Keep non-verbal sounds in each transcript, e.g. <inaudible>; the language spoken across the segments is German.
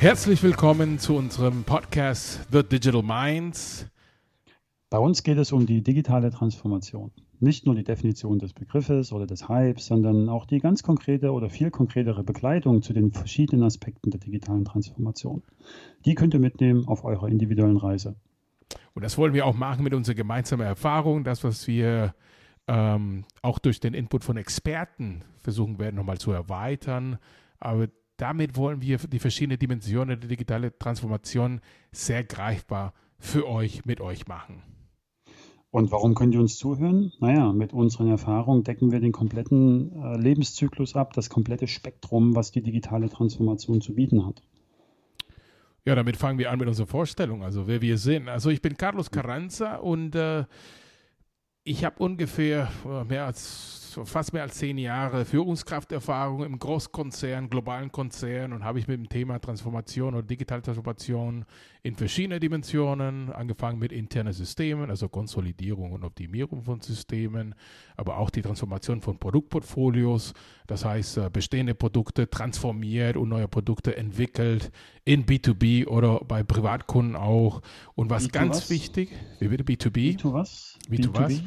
Herzlich willkommen zu unserem Podcast The Digital Minds. Bei uns geht es um die digitale Transformation. Nicht nur die Definition des Begriffes oder des Hypes, sondern auch die ganz konkrete oder viel konkretere Begleitung zu den verschiedenen Aspekten der digitalen Transformation. Die könnt ihr mitnehmen auf eurer individuellen Reise. Und das wollen wir auch machen mit unserer gemeinsamen Erfahrung, das, was wir ähm, auch durch den Input von Experten versuchen werden, nochmal zu erweitern. Aber damit wollen wir die verschiedenen Dimensionen der digitalen Transformation sehr greifbar für euch, mit euch machen. Und warum könnt ihr uns zuhören? Naja, mit unseren Erfahrungen decken wir den kompletten äh, Lebenszyklus ab, das komplette Spektrum, was die digitale Transformation zu bieten hat. Ja, damit fangen wir an mit unserer Vorstellung, also wer wir sind. Also ich bin Carlos Carranza und äh, ich habe ungefähr äh, mehr als fast mehr als zehn Jahre Führungskrafterfahrung im Großkonzern, globalen Konzern und habe ich mit dem Thema Transformation oder digitale Transformation in verschiedenen Dimensionen, angefangen mit internen Systemen, also Konsolidierung und Optimierung von Systemen, aber auch die Transformation von Produktportfolios, das heißt äh, bestehende Produkte transformiert und neue Produkte entwickelt in B2B oder bei Privatkunden auch. Und was B2 ganz was? wichtig, wie bitte B2B? B2 was? B2 was?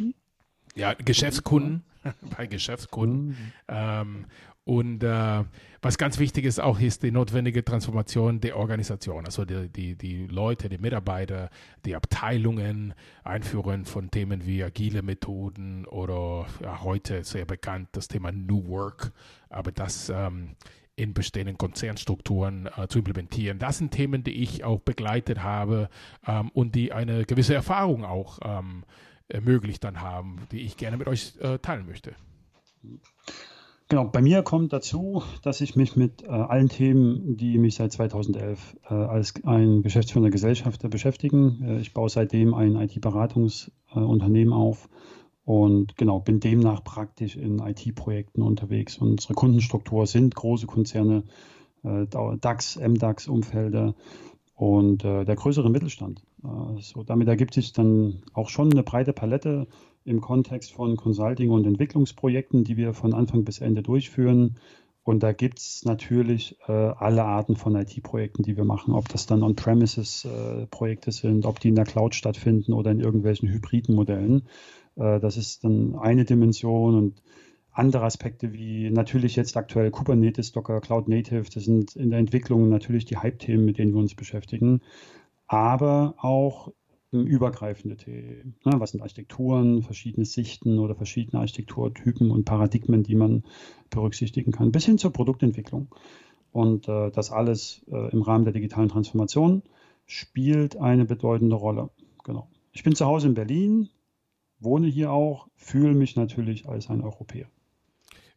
Ja, Geschäftskunden <laughs> bei Geschäftskunden. Mhm. Ähm, und äh, was ganz wichtig ist auch, ist die notwendige Transformation der Organisation, also die, die, die Leute, die Mitarbeiter, die Abteilungen, Einführen von Themen wie agile Methoden oder ja, heute sehr bekannt das Thema New Work, aber das ähm, in bestehenden Konzernstrukturen äh, zu implementieren. Das sind Themen, die ich auch begleitet habe ähm, und die eine gewisse Erfahrung auch ähm, ermöglicht dann haben, die ich gerne mit euch äh, teilen möchte. Genau, bei mir kommt dazu, dass ich mich mit äh, allen Themen, die mich seit 2011 äh, als ein geschäftsführender Gesellschafter beschäftigen. Äh, ich baue seitdem ein IT-Beratungsunternehmen auf und genau bin demnach praktisch in IT-Projekten unterwegs. Unsere Kundenstruktur sind große Konzerne, äh, DAX, MDAX-Umfelder und äh, der größere Mittelstand. Äh, so, damit ergibt sich dann auch schon eine breite Palette im Kontext von Consulting- und Entwicklungsprojekten, die wir von Anfang bis Ende durchführen. Und da gibt es natürlich äh, alle Arten von IT-Projekten, die wir machen, ob das dann On-Premises-Projekte äh, sind, ob die in der Cloud stattfinden oder in irgendwelchen hybriden Modellen. Äh, das ist dann eine Dimension und andere Aspekte wie natürlich jetzt aktuell Kubernetes, Docker, Cloud Native, das sind in der Entwicklung natürlich die Hype-Themen, mit denen wir uns beschäftigen, aber auch übergreifende Themen. Ne? Was sind Architekturen, verschiedene Sichten oder verschiedene Architekturtypen und Paradigmen, die man berücksichtigen kann, bis hin zur Produktentwicklung. Und äh, das alles äh, im Rahmen der digitalen Transformation spielt eine bedeutende Rolle. Genau. Ich bin zu Hause in Berlin, wohne hier auch, fühle mich natürlich als ein Europäer.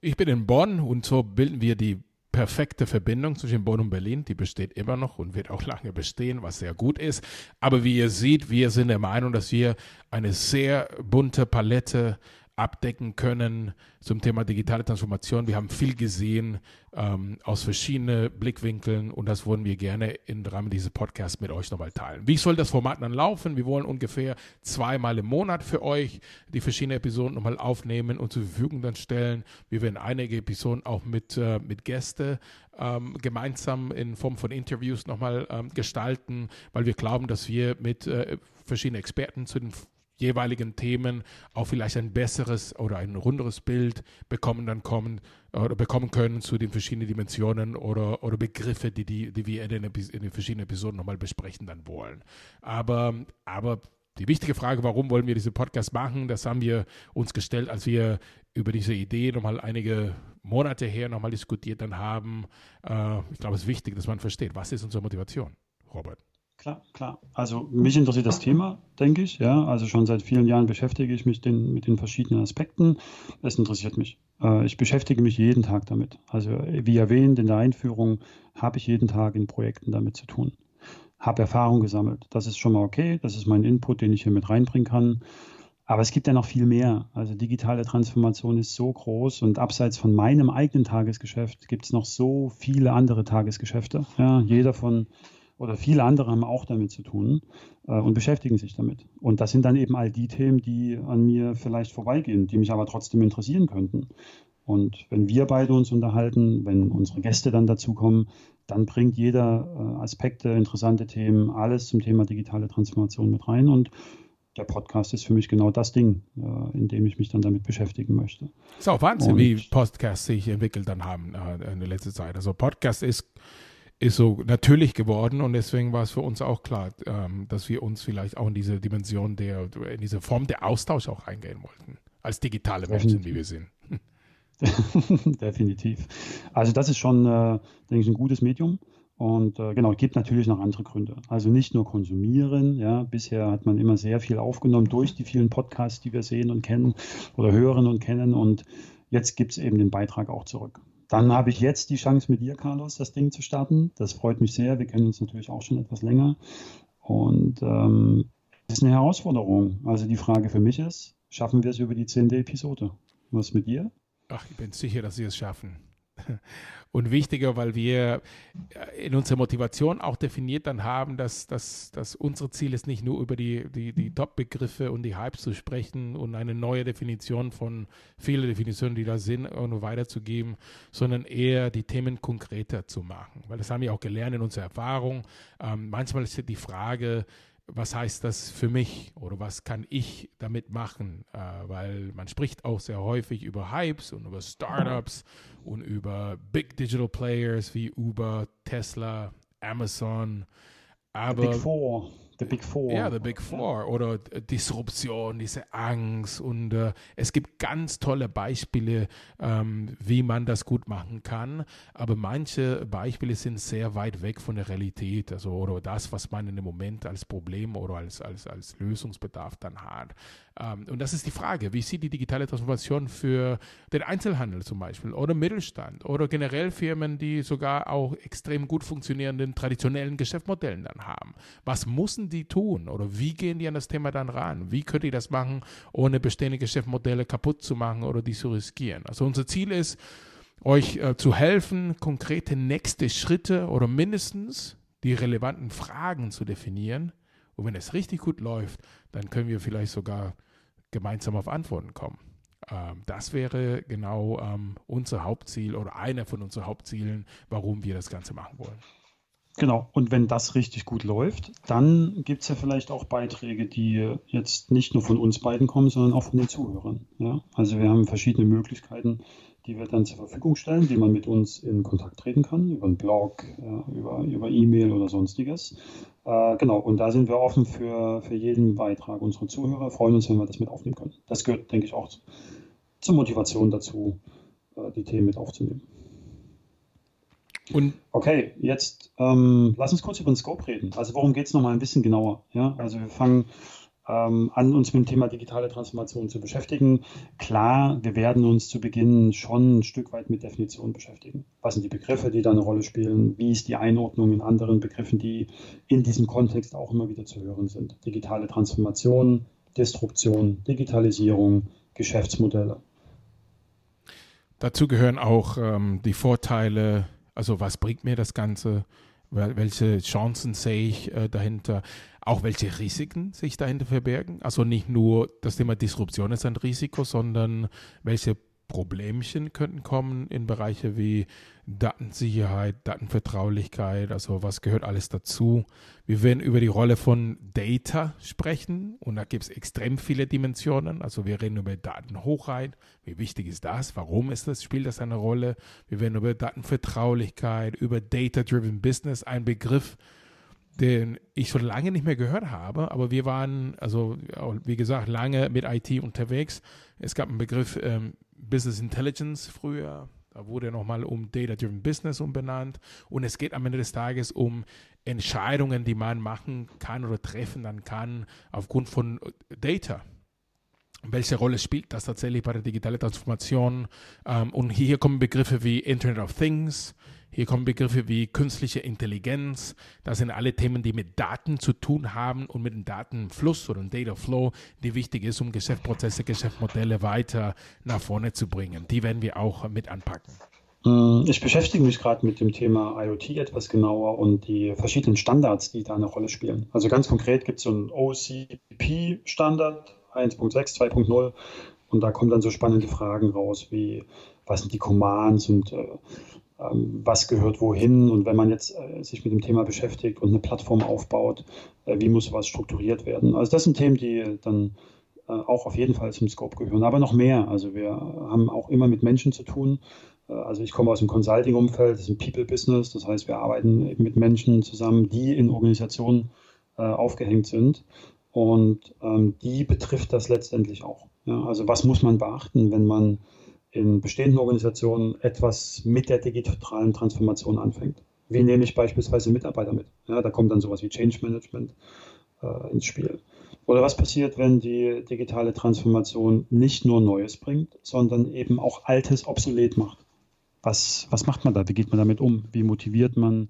Ich bin in Bonn und so bilden wir die perfekte Verbindung zwischen Bonn und Berlin. Die besteht immer noch und wird auch lange bestehen, was sehr gut ist. Aber wie ihr seht, wir sind der Meinung, dass wir eine sehr bunte Palette abdecken können zum Thema digitale Transformation. Wir haben viel gesehen ähm, aus verschiedenen Blickwinkeln und das wollen wir gerne im Rahmen dieses Podcasts mit euch nochmal teilen. Wie soll das Format dann laufen? Wir wollen ungefähr zweimal im Monat für euch die verschiedenen Episoden nochmal aufnehmen und zur Verfügung dann stellen. Wir werden einige Episoden auch mit, äh, mit Gästen ähm, gemeinsam in Form von Interviews nochmal ähm, gestalten, weil wir glauben, dass wir mit äh, verschiedenen Experten zu den jeweiligen Themen auch vielleicht ein besseres oder ein runderes Bild bekommen dann kommen oder bekommen können zu den verschiedenen Dimensionen oder, oder Begriffe, die, die, die wir in den, in den verschiedenen Episoden nochmal besprechen dann wollen. Aber, aber die wichtige Frage, warum wollen wir diese Podcast machen, das haben wir uns gestellt, als wir über diese Idee nochmal einige Monate her nochmal diskutiert dann haben. Äh, ich glaube, es ist wichtig, dass man versteht, was ist unsere Motivation, Robert. Klar, klar. Also mich interessiert das Thema, denke ich. Ja, also schon seit vielen Jahren beschäftige ich mich den, mit den verschiedenen Aspekten. Es interessiert mich. Äh, ich beschäftige mich jeden Tag damit. Also wie erwähnt in der Einführung habe ich jeden Tag in Projekten damit zu tun. Habe Erfahrung gesammelt. Das ist schon mal okay. Das ist mein Input, den ich hier mit reinbringen kann. Aber es gibt ja noch viel mehr. Also digitale Transformation ist so groß und abseits von meinem eigenen Tagesgeschäft gibt es noch so viele andere Tagesgeschäfte. Ja, jeder von oder viele andere haben auch damit zu tun äh, und beschäftigen sich damit. Und das sind dann eben all die Themen, die an mir vielleicht vorbeigehen, die mich aber trotzdem interessieren könnten. Und wenn wir beide uns unterhalten, wenn unsere Gäste dann dazukommen, dann bringt jeder äh, Aspekte, interessante Themen, alles zum Thema digitale Transformation mit rein. Und der Podcast ist für mich genau das Ding, äh, in dem ich mich dann damit beschäftigen möchte. Ist auch Wahnsinn, und, wie Podcasts sich entwickelt dann haben äh, in der letzten Zeit. Also Podcast ist ist so natürlich geworden und deswegen war es für uns auch klar, ähm, dass wir uns vielleicht auch in diese Dimension der, in diese Form der Austausch auch eingehen wollten, als digitale Menschen, wie wir sind. <laughs> Definitiv. Also das ist schon, äh, denke ich, ein gutes Medium. Und äh, genau, gibt natürlich noch andere Gründe. Also nicht nur konsumieren. Ja, bisher hat man immer sehr viel aufgenommen durch die vielen Podcasts, die wir sehen und kennen oder hören und kennen. Und jetzt gibt es eben den Beitrag auch zurück. Dann habe ich jetzt die Chance mit dir, Carlos, das Ding zu starten. Das freut mich sehr. Wir kennen uns natürlich auch schon etwas länger. Und ähm, ist eine Herausforderung. Also die Frage für mich ist, schaffen wir es über die zehnte Episode? Was mit dir? Ach, ich bin sicher, dass Sie es schaffen. Und wichtiger, weil wir äh, in unserer Motivation auch definiert dann haben, dass, dass, dass unser Ziel ist, nicht nur über die, die, die Top-Begriffe und die Hypes zu sprechen und eine neue Definition von vielen Definitionen, die da sind, nur weiterzugeben, sondern eher die Themen konkreter zu machen. Weil das haben wir auch gelernt in unserer Erfahrung. Ähm, manchmal ist die Frage, was heißt das für mich oder was kann ich damit machen? Äh, weil man spricht auch sehr häufig über Hypes und über Startups und über Big Digital Players wie Uber, Tesla, Amazon. Aber, Big Four. The Big Four. Ja, The Big Four oder Disruption, diese Angst und äh, es gibt ganz tolle Beispiele, ähm, wie man das gut machen kann, aber manche Beispiele sind sehr weit weg von der Realität, also oder das, was man in dem Moment als Problem oder als, als, als Lösungsbedarf dann hat. Ähm, und das ist die Frage, wie sieht die digitale Transformation für den Einzelhandel zum Beispiel oder Mittelstand oder generell Firmen, die sogar auch extrem gut funktionierenden traditionellen Geschäftsmodellen dann haben? Was müssen die tun oder wie gehen die an das Thema dann ran? Wie könnt ihr das machen, ohne bestehende Geschäftsmodelle kaputt zu machen oder die zu riskieren? Also unser Ziel ist, euch äh, zu helfen, konkrete nächste Schritte oder mindestens die relevanten Fragen zu definieren. Und wenn es richtig gut läuft, dann können wir vielleicht sogar gemeinsam auf Antworten kommen. Ähm, das wäre genau ähm, unser Hauptziel oder einer von unseren Hauptzielen, warum wir das Ganze machen wollen. Genau, und wenn das richtig gut läuft, dann gibt es ja vielleicht auch Beiträge, die jetzt nicht nur von uns beiden kommen, sondern auch von den Zuhörern. Ja? Also wir haben verschiedene Möglichkeiten, die wir dann zur Verfügung stellen, wie man mit uns in Kontakt treten kann, über einen Blog, über, über E-Mail oder sonstiges. Äh, genau, und da sind wir offen für, für jeden Beitrag unserer Zuhörer, freuen uns, wenn wir das mit aufnehmen können. Das gehört, denke ich, auch zur Motivation dazu, äh, die Themen mit aufzunehmen. Und okay, jetzt ähm, lass uns kurz über den Scope reden. Also worum geht es nochmal ein bisschen genauer? Ja? Also wir fangen ähm, an, uns mit dem Thema digitale Transformation zu beschäftigen. Klar, wir werden uns zu Beginn schon ein Stück weit mit Definitionen beschäftigen. Was sind die Begriffe, die da eine Rolle spielen? Wie ist die Einordnung in anderen Begriffen, die in diesem Kontext auch immer wieder zu hören sind? Digitale Transformation, Disruption, Digitalisierung, Geschäftsmodelle. Dazu gehören auch ähm, die Vorteile, also was bringt mir das Ganze, welche Chancen sehe ich äh, dahinter, auch welche Risiken sich dahinter verbergen. Also nicht nur das Thema Disruption ist ein Risiko, sondern welche Problemchen könnten kommen in Bereiche wie Datensicherheit, Datenvertraulichkeit, also was gehört alles dazu. Wir werden über die Rolle von Data sprechen und da gibt es extrem viele Dimensionen. Also wir reden über Datenhochheit, wie wichtig ist das, warum ist das, spielt das eine Rolle. Wir werden über Datenvertraulichkeit, über Data-Driven Business, ein Begriff, den ich schon lange nicht mehr gehört habe, aber wir waren, also wie gesagt, lange mit IT unterwegs. Es gab einen Begriff ähm, Business Intelligence früher, da wurde nochmal um Data-Driven Business umbenannt und es geht am Ende des Tages um Entscheidungen, die man machen kann oder treffen dann kann aufgrund von Data. Welche Rolle spielt das tatsächlich bei der digitalen Transformation? Ähm, und hier kommen Begriffe wie Internet of Things, hier kommen Begriffe wie künstliche Intelligenz. Das sind alle Themen, die mit Daten zu tun haben und mit dem Datenfluss oder dem Data Flow, die wichtig ist, um Geschäftsprozesse, Geschäftsmodelle weiter nach vorne zu bringen. Die werden wir auch mit anpacken. Mm, ich beschäftige mich gerade mit dem Thema IoT etwas genauer und die verschiedenen Standards, die da eine Rolle spielen. Also ganz konkret gibt es so einen OCP-Standard 1.6, 2.0 Und da kommen dann so spannende Fragen raus, wie was sind die Commands und äh, was gehört wohin. Und wenn man jetzt äh, sich mit dem Thema beschäftigt und eine Plattform aufbaut, äh, wie muss was strukturiert werden. Also das sind Themen, die dann äh, auch auf jeden Fall zum Scope gehören, aber noch mehr. Also wir haben auch immer mit Menschen zu tun. Also ich komme aus dem Consulting-Umfeld, das ist ein People-Business, das heißt, wir arbeiten mit Menschen zusammen, die in Organisationen aufgehängt sind. Und ähm, die betrifft das letztendlich auch. Also was muss man beachten, wenn man in bestehenden Organisationen etwas mit der digitalen Transformation anfängt? Wie nehme ich beispielsweise Mitarbeiter mit? Ja, da kommt dann sowas wie Change Management äh, ins Spiel. Oder was passiert, wenn die digitale Transformation nicht nur Neues bringt, sondern eben auch Altes obsolet macht? Was, was macht man da? Wie geht man damit um? Wie motiviert man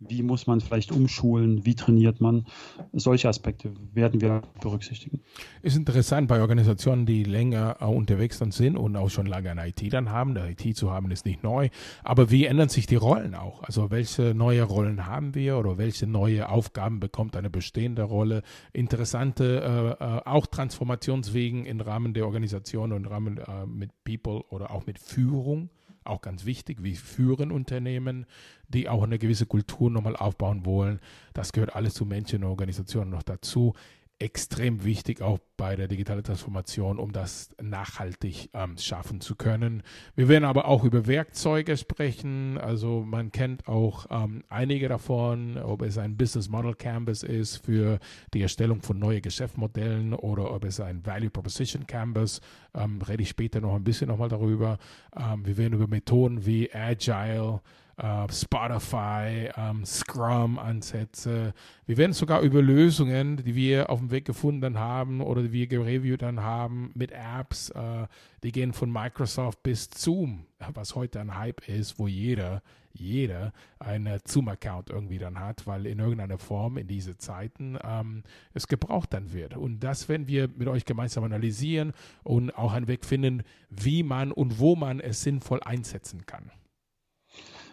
wie muss man vielleicht umschulen? Wie trainiert man? Solche Aspekte werden wir berücksichtigen. Ist interessant bei Organisationen, die länger unterwegs dann sind und auch schon lange eine IT dann haben. Der IT zu haben ist nicht neu. Aber wie ändern sich die Rollen auch? Also welche neue Rollen haben wir oder welche neue Aufgaben bekommt eine bestehende Rolle? Interessante äh, äh auch Transformationswegen im Rahmen der Organisation und im Rahmen äh, mit People oder auch mit Führung auch ganz wichtig. Wir führen Unternehmen, die auch eine gewisse Kultur nochmal aufbauen wollen. Das gehört alles zu Menschen und Organisationen noch dazu extrem wichtig, auch bei der digitalen Transformation, um das nachhaltig ähm, schaffen zu können. Wir werden aber auch über Werkzeuge sprechen. Also man kennt auch ähm, einige davon, ob es ein Business Model Canvas ist für die Erstellung von neuen Geschäftsmodellen oder ob es ein Value Proposition Canvas, ähm, rede ich später noch ein bisschen nochmal darüber. Ähm, wir werden über Methoden wie Agile, äh, Spotify, ähm, Scrum-Ansätze. Wir werden sogar über Lösungen, die wir auf dem Weg gefunden haben oder die wir gereviewt haben mit Apps, äh, die gehen von Microsoft bis Zoom, was heute ein Hype ist, wo jeder, jeder einen Zoom-Account irgendwie dann hat, weil in irgendeiner Form in diese Zeiten ähm, es gebraucht dann wird. Und das werden wir mit euch gemeinsam analysieren und auch einen Weg finden, wie man und wo man es sinnvoll einsetzen kann.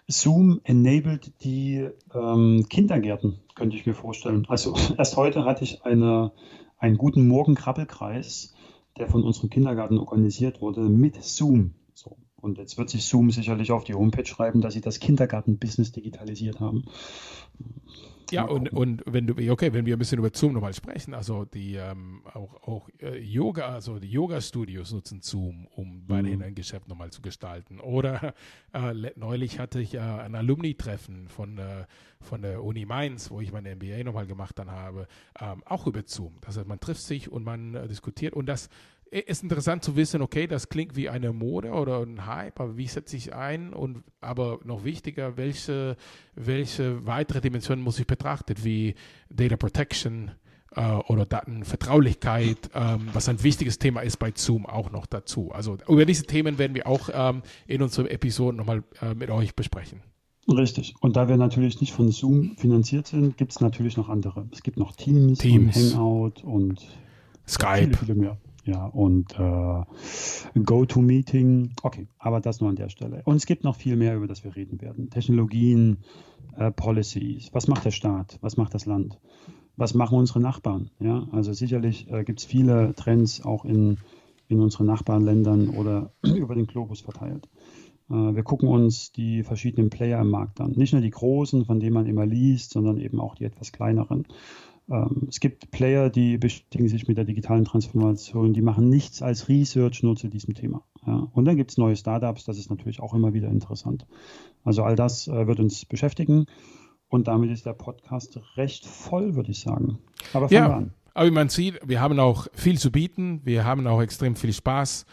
Zoom enabled die ähm, Kindergärten, könnte ich mir vorstellen. Also <laughs> erst heute hatte ich eine, einen guten Morgen-Krabbelkreis, der von unserem Kindergarten organisiert wurde, mit Zoom. So. Und jetzt wird sich Zoom sicherlich auf die Homepage schreiben, dass sie das Kindergarten-Business digitalisiert haben. Ja, und, und wenn du, okay, wenn wir ein bisschen über Zoom nochmal sprechen, also die ähm, auch, auch äh, Yoga, also die Yoga-Studios nutzen Zoom, um weiterhin mhm. ein Geschäft nochmal zu gestalten. Oder <laughs> äh, neulich hatte ich äh, ein Alumni-Treffen von, äh, von der Uni Mainz, wo ich meine MBA nochmal gemacht dann habe, ähm, auch über Zoom. Das heißt, man trifft sich und man äh, diskutiert und das ist interessant zu wissen, okay, das klingt wie eine Mode oder ein Hype, aber wie setze ich ein? Und aber noch wichtiger, welche, welche weitere Dimensionen muss ich betrachten, wie Data Protection äh, oder Datenvertraulichkeit, ähm, was ein wichtiges Thema ist bei Zoom auch noch dazu. Also über diese Themen werden wir auch ähm, in unseren Episoden nochmal äh, mit euch besprechen. Richtig. Und da wir natürlich nicht von Zoom finanziert sind, gibt es natürlich noch andere. Es gibt noch Teams, Teams. und Hangout und Skype. Viele, viele mehr ja, und äh, GoToMeeting. Okay, aber das nur an der Stelle. Und es gibt noch viel mehr, über das wir reden werden. Technologien, äh, Policies. Was macht der Staat? Was macht das Land? Was machen unsere Nachbarn? Ja, also sicherlich äh, gibt es viele Trends auch in, in unseren Nachbarländern oder <clears throat> über den Globus verteilt. Äh, wir gucken uns die verschiedenen Player im Markt an. Nicht nur die großen, von denen man immer liest, sondern eben auch die etwas kleineren. Ähm, es gibt Player, die beschäftigen sich mit der digitalen Transformation, die machen nichts als Research nur zu diesem Thema. Ja. Und dann gibt es neue Startups, das ist natürlich auch immer wieder interessant. Also all das äh, wird uns beschäftigen und damit ist der Podcast recht voll, würde ich sagen. Aber fangen ja, wir an. Aber wie man sieht, wir haben auch viel zu bieten, wir haben auch extrem viel Spaß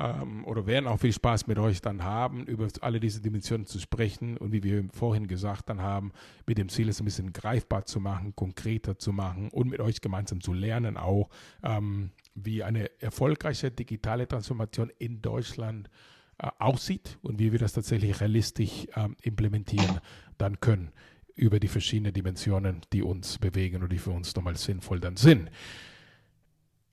ähm, oder werden auch viel Spaß mit euch dann haben, über alle diese Dimensionen zu sprechen und wie wir vorhin gesagt dann haben, mit dem Ziel, es ein bisschen greifbar zu machen, konkreter zu machen und mit euch gemeinsam zu lernen auch, ähm, wie eine erfolgreiche digitale Transformation in Deutschland äh, aussieht und wie wir das tatsächlich realistisch ähm, implementieren dann können über die verschiedenen Dimensionen, die uns bewegen und die für uns nochmal sinnvoll dann sind.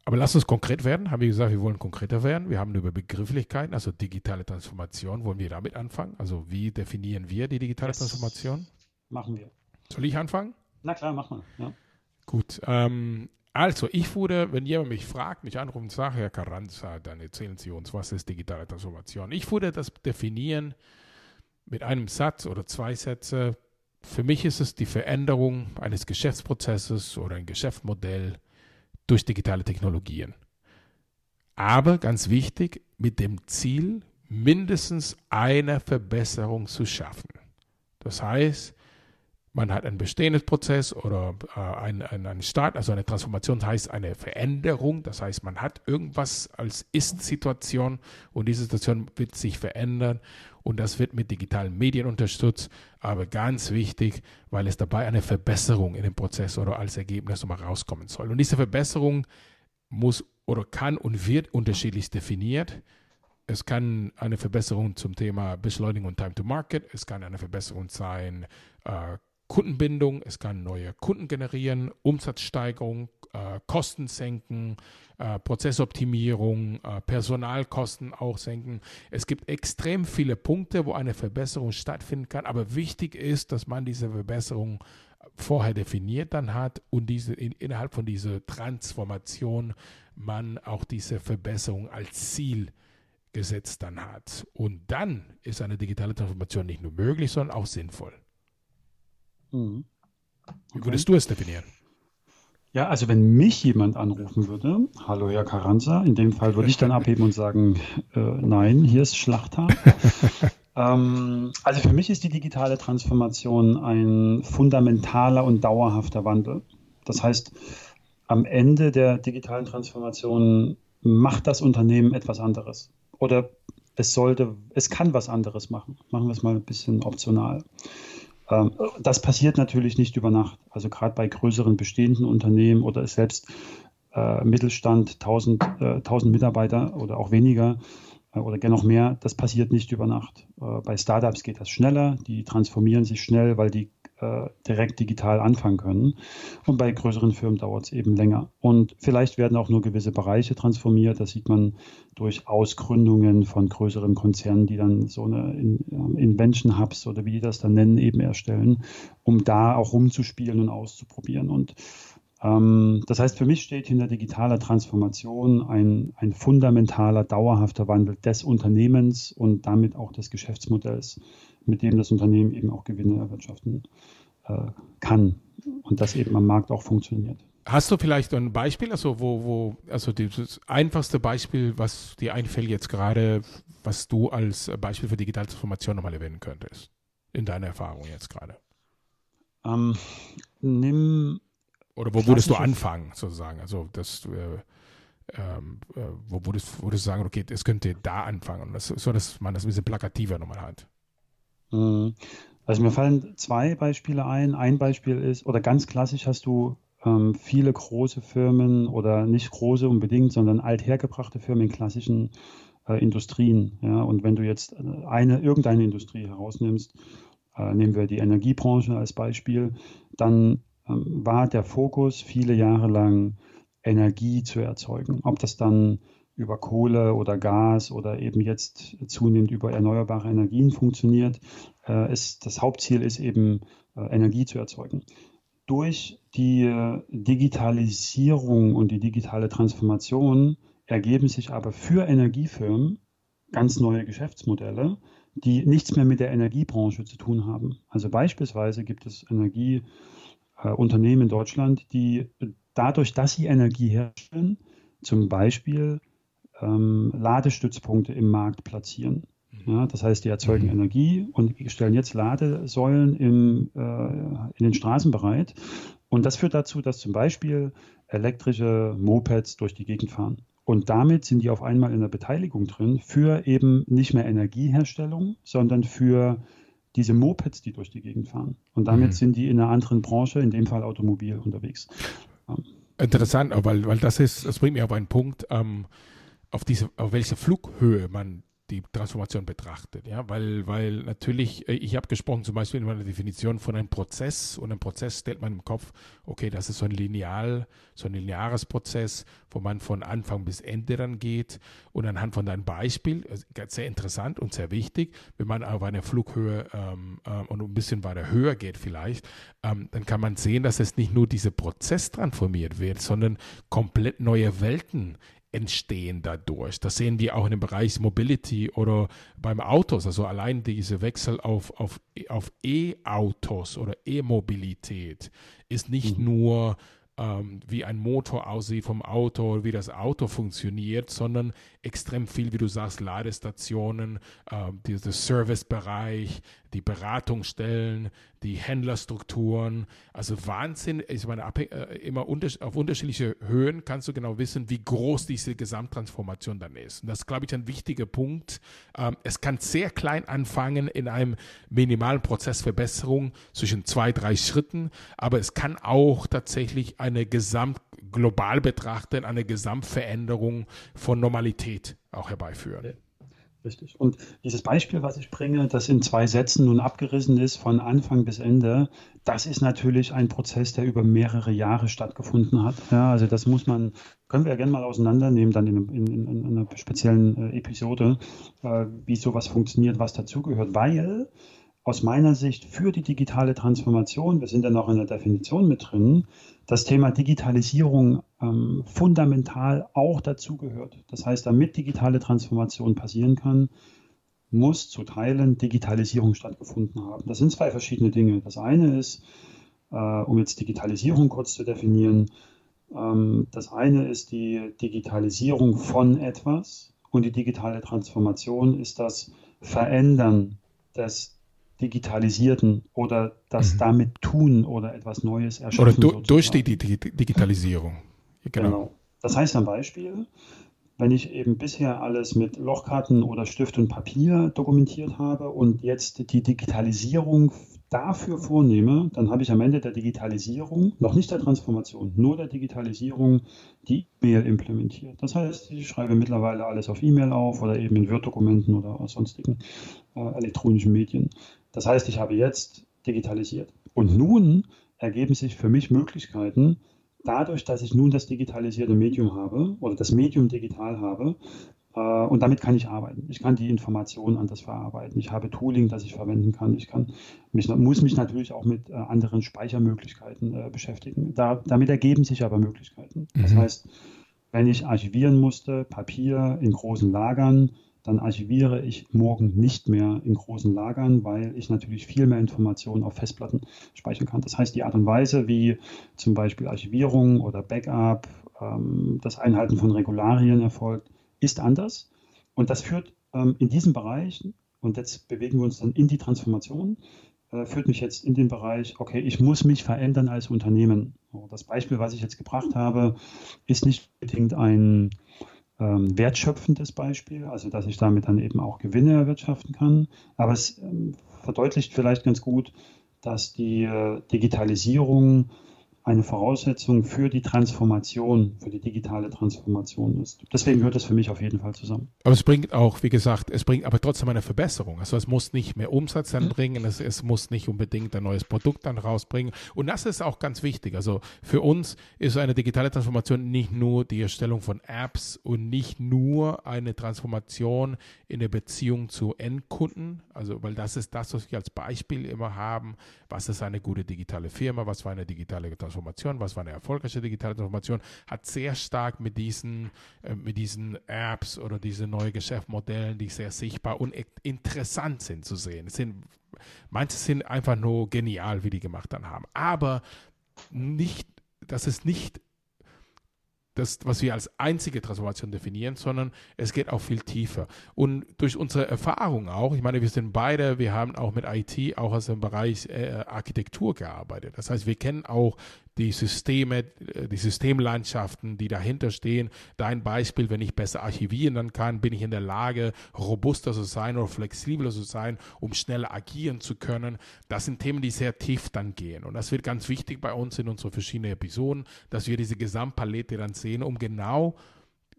Aber lass uns konkret werden. Haben wir gesagt, wir wollen konkreter werden. Wir haben über Begrifflichkeiten, also digitale Transformation, wollen wir damit anfangen? Also wie definieren wir die digitale das Transformation? Machen wir. Soll ich anfangen? Na klar, mach mal. Ja. Gut. Ähm, Also, ich würde, wenn jemand mich fragt, mich anruft und sagt, Herr Carranza, dann erzählen Sie uns, was ist digitale Transformation. Ich würde das definieren mit einem Satz oder zwei Sätze. Für mich ist es die Veränderung eines Geschäftsprozesses oder ein Geschäftsmodell durch digitale Technologien. Aber ganz wichtig, mit dem Ziel, mindestens eine Verbesserung zu schaffen. Das heißt, man hat ein bestehendes Prozess oder äh, ein, ein, ein Start, also eine Transformation heißt eine Veränderung. Das heißt, man hat irgendwas als Ist-Situation und diese Situation wird sich verändern und das wird mit digitalen Medien unterstützt. Aber ganz wichtig, weil es dabei eine Verbesserung in dem Prozess oder als Ergebnis nochmal rauskommen soll. Und diese Verbesserung muss oder kann und wird unterschiedlich definiert. Es kann eine Verbesserung zum Thema Beschleunigung und Time to Market. Es kann eine Verbesserung sein, äh, Kundenbindung, es kann neue Kunden generieren, Umsatzsteigerung, äh, Kosten senken, äh, Prozessoptimierung, äh, Personalkosten auch senken. Es gibt extrem viele Punkte, wo eine Verbesserung stattfinden kann, aber wichtig ist, dass man diese Verbesserung vorher definiert dann hat und diese in, innerhalb von dieser Transformation man auch diese Verbesserung als Ziel gesetzt dann hat. Und dann ist eine digitale Transformation nicht nur möglich, sondern auch sinnvoll. Mhm. Okay. Wie würdest du es definieren? Ja, also wenn mich jemand anrufen würde, hallo Herr Carranza, in dem Fall würde ich dann abheben und sagen, äh, nein, hier ist Schlachttag. <laughs> ähm, also für mich ist die digitale Transformation ein fundamentaler und dauerhafter Wandel. Das heißt, am Ende der digitalen Transformation macht das Unternehmen etwas anderes. Oder es sollte, es kann was anderes machen. Machen wir es mal ein bisschen optional. Ähm, das passiert natürlich nicht über Nacht. Also gerade bei größeren bestehenden Unternehmen oder selbst äh, Mittelstand, 1000, äh, 1000 Mitarbeiter oder auch weniger äh, oder gerne noch mehr, das passiert nicht über Nacht. Äh, bei Startups geht das schneller, die transformieren sich schnell, weil die äh, direkt digital anfangen können. Und bei größeren Firmen dauert es eben länger. Und vielleicht werden auch nur gewisse Bereiche transformiert. Das sieht man durch Ausgründungen von größeren Konzernen, die dann so eine ähm, Invention Hubs oder wie die das dann nennen, eben erstellen, um da auch rumzuspielen und auszuprobieren. Und das heißt, für mich steht hinter digitaler Transformation ein, ein fundamentaler, dauerhafter Wandel des Unternehmens und damit auch des Geschäftsmodells mit dem das Unternehmen eben auch Gewinne erwirtschaften äh, kann und das eben am Markt auch funktioniert. Hast du vielleicht ein Beispiel, also wo, wo, also das einfachste Beispiel, was dir einfällt jetzt gerade, was du als Beispiel für digitale Transformation nochmal erwähnen könntest, in deiner Erfahrung jetzt gerade? Ähm, nimm oder wo würdest du anfangen, sozusagen? Also das äh, ähm, äh, wo würdest, würdest du sagen, okay, es könnte da anfangen, das, so dass man das ein bisschen plakativer nochmal hat. Mhm. Also mir fallen zwei Beispiele ein. Ein Beispiel ist, oder ganz klassisch hast du ähm, viele große Firmen oder nicht große unbedingt, sondern althergebrachte Firmen in klassischen äh, Industrien. Ja? Und wenn du jetzt äh, eine, irgendeine Industrie herausnimmst, äh, nehmen wir die Energiebranche als Beispiel, dann war der Fokus viele Jahre lang Energie zu erzeugen. Ob das dann über Kohle oder Gas oder eben jetzt zunehmend über erneuerbare Energien funktioniert. Äh, ist, das Hauptziel ist eben, äh, Energie zu erzeugen. Durch die äh, Digitalisierung und die digitale Transformation ergeben sich aber für Energiefirmen ganz neue Geschäftsmodelle, die nichts mehr mit der Energiebranche zu tun haben. Also beispielsweise gibt es Energieunternehmen in Deutschland, die dadurch, dass sie Energie herstellen, zum Beispiel ähm, Ladestützpunkte im Markt platzieren. Mhm. Ja, das heißt, die erzeugen mhm. Energie und stellen jetzt Ladesäulen im, äh, in den Straßen bereit. Und das führt dazu, dass zum Beispiel elektrische Mopeds durch die Gegend fahren. Und damit sind die auf einmal in der Beteiligung drin für eben nicht mehr Energieherstellung, sondern für diese Mopeds, die durch die Gegend fahren. Und damit mhm. sind die in einer anderen Branche, in dem Fall Automobil, unterwegs. Interessant, weil, weil das ist, das bringt mich auf einen Punkt. Ähm, auf diese, auf welche Flughöhe man die Transformation betrachtet. Ja, weil, weil natürlich, äh, ich habe gesprochen zum Beispiel in meiner Definition von einem Prozess und ein Prozess stellt man im Kopf, okay, das ist so ein lineal, so ein lineares Prozess, wo man von Anfang bis Ende dann geht und anhand von deinem Beispiel, äh, sehr interessant und sehr wichtig, wenn man auf eine Flughöhe ähm, äh, und ein bisschen weiter höher geht vielleicht, ähm, dann kann man sehen, dass es nicht nur dieser Prozess transformiert wird, sondern komplett neue Welten entstehen dadurch. Das sehen wir auch in dem Bereich Mobility oder beim Autos. Also allein diese Wechsel auf, auf, auf E-Autos oder E-Mobilität ist nicht mhm. nur ähm, wie ein Motor aussieht vom Auto, wie das Auto funktioniert, sondern extrem viel, wie du sagst, Ladestationen, äh, dieser Servicebereich, die Beratungsstellen, die Händlerstrukturen. Also Wahnsinn. Ich meine, äh, immer unter, auf unterschiedliche Höhen kannst du genau wissen, wie groß diese Gesamttransformation dann ist. Und das ist, glaube ich, ein wichtiger Punkt. Ähm, es kann sehr klein anfangen in einem minimalen Prozessverbesserung zwischen zwei, drei Schritten, aber es kann auch tatsächlich eine Gesamt global betrachtet eine Gesamtveränderung von Normalität auch herbeiführen. Richtig. Und dieses Beispiel, was ich bringe, das in zwei Sätzen nun abgerissen ist, von Anfang bis Ende, das ist natürlich ein Prozess, der über mehrere Jahre stattgefunden hat. Ja, also das muss man, können wir ja gerne mal auseinandernehmen, dann in, in, in einer speziellen äh, Episode, äh, wie sowas funktioniert, was dazugehört, weil aus meiner Sicht für die digitale Transformation, wir sind ja noch in der Definition mit drin, das Thema Digitalisierung ähm, fundamental auch dazugehört. Das heißt, damit digitale Transformation passieren kann, muss zu Teilen Digitalisierung stattgefunden haben. Das sind zwei verschiedene Dinge. Das eine ist, äh, um jetzt Digitalisierung kurz zu definieren, ähm, das eine ist die Digitalisierung von etwas und die digitale Transformation ist das Verändern des Digitalisierten oder das mhm. damit tun oder etwas Neues erschaffen. Oder du, durch die, die, die Digitalisierung. Genau. genau. Das heißt ein Beispiel, wenn ich eben bisher alles mit Lochkarten oder Stift und Papier dokumentiert habe und jetzt die Digitalisierung dafür vornehme, dann habe ich am Ende der Digitalisierung, noch nicht der Transformation, nur der Digitalisierung, die E-Mail implementiert. Das heißt, ich schreibe mittlerweile alles auf E-Mail auf oder eben in Word-Dokumenten oder sonstigen äh, elektronischen Medien. Das heißt, ich habe jetzt digitalisiert. Und nun ergeben sich für mich Möglichkeiten, dadurch, dass ich nun das digitalisierte Medium habe oder das Medium digital habe, äh, und damit kann ich arbeiten. Ich kann die Informationen anders verarbeiten. Ich habe Tooling, das ich verwenden kann. Ich kann mich, muss mich natürlich auch mit äh, anderen Speichermöglichkeiten äh, beschäftigen. Da, damit ergeben sich aber Möglichkeiten. Mhm. Das heißt, wenn ich archivieren musste, Papier in großen Lagern, dann archiviere ich morgen nicht mehr in großen Lagern, weil ich natürlich viel mehr Informationen auf Festplatten speichern kann. Das heißt, die Art und Weise, wie zum Beispiel Archivierung oder Backup, ähm, das Einhalten von Regularien erfolgt, ist anders. Und das führt ähm, in diesem Bereich, und jetzt bewegen wir uns dann in die Transformation, äh, führt mich jetzt in den Bereich, okay, ich muss mich verändern als Unternehmen. Das Beispiel, was ich jetzt gebracht habe, ist nicht unbedingt ein ähm, wertschöpfendes Beispiel, also dass ich damit dann eben auch Gewinne erwirtschaften kann. Aber es ähm, verdeutlicht vielleicht ganz gut, dass die äh, Digitalisierung eine Voraussetzung für die Transformation, für die digitale Transformation ist. Deswegen gehört das für mich auf jeden Fall zusammen. Aber es bringt auch, wie gesagt, es bringt aber trotzdem eine Verbesserung. Also es muss nicht mehr Umsatz dann mhm. bringen, es, es muss nicht unbedingt ein neues Produkt dann rausbringen. Und das ist auch ganz wichtig. Also für uns ist eine digitale Transformation nicht nur die Erstellung von Apps und nicht nur eine Transformation in der Beziehung zu Endkunden. Also, weil das ist das, was wir als Beispiel immer haben. Was ist eine gute digitale Firma? Was war eine digitale Transformation? Transformation, was war eine erfolgreiche digitale Transformation, hat sehr stark mit diesen, äh, mit diesen Apps oder diesen neuen Geschäftsmodellen, die sehr sichtbar und interessant sind zu sehen. Sind, manche sind einfach nur genial, wie die gemacht dann haben. Aber nicht, das ist nicht das, was wir als einzige Transformation definieren, sondern es geht auch viel tiefer. Und durch unsere Erfahrung auch, ich meine, wir sind beide, wir haben auch mit IT auch aus dem Bereich äh, Architektur gearbeitet. Das heißt, wir kennen auch die Systeme, die Systemlandschaften, die dahinter stehen. Dein Beispiel, wenn ich besser archivieren kann, bin ich in der Lage, robuster zu sein oder flexibler zu sein, um schneller agieren zu können. Das sind Themen, die sehr tief dann gehen. Und das wird ganz wichtig bei uns in unseren verschiedenen Episoden, dass wir diese Gesamtpalette dann sehen, um genau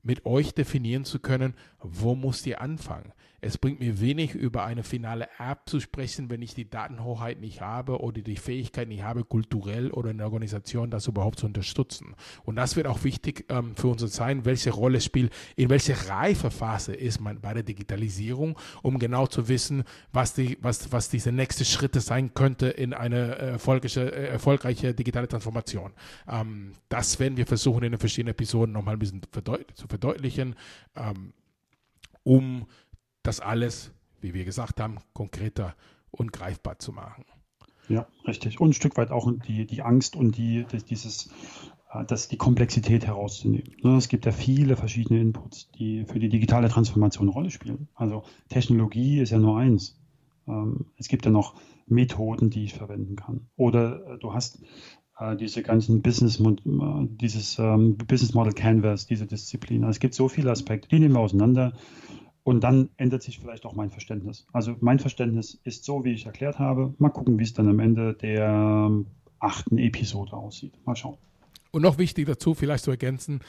mit euch definieren zu können, wo muss ihr anfangen? Es bringt mir wenig, über eine finale App zu sprechen, wenn ich die Datenhoheit nicht habe oder die Fähigkeit nicht habe, kulturell oder in der Organisation das überhaupt zu unterstützen. Und das wird auch wichtig ähm, für uns sein, welche Rolle spielt, in welcher Reifephase ist man bei der Digitalisierung, um genau zu wissen, was, die, was, was diese nächste Schritte sein könnte in eine erfolgreiche, äh, erfolgreiche digitale Transformation. Ähm, das werden wir versuchen, in den verschiedenen Episoden nochmal ein bisschen verdeut zu verdeutlichen, ähm, um das alles, wie wir gesagt haben, konkreter und greifbar zu machen. Ja, richtig. Und ein Stück weit auch die, die Angst und die, dieses, äh, das, die Komplexität herauszunehmen. Ne, es gibt ja viele verschiedene Inputs, die für die digitale Transformation eine Rolle spielen. Also Technologie ist ja nur eins. Ähm, es gibt ja noch Methoden, die ich verwenden kann. Oder äh, du hast diese ganzen Business, dieses ähm, Business Model Canvas, diese Disziplin. Also es gibt so viele Aspekte, die nehmen wir auseinander. Und dann ändert sich vielleicht auch mein Verständnis. Also mein Verständnis ist so, wie ich erklärt habe. Mal gucken, wie es dann am Ende der ähm, achten Episode aussieht. Mal schauen. Und noch wichtig dazu, vielleicht zu ergänzen,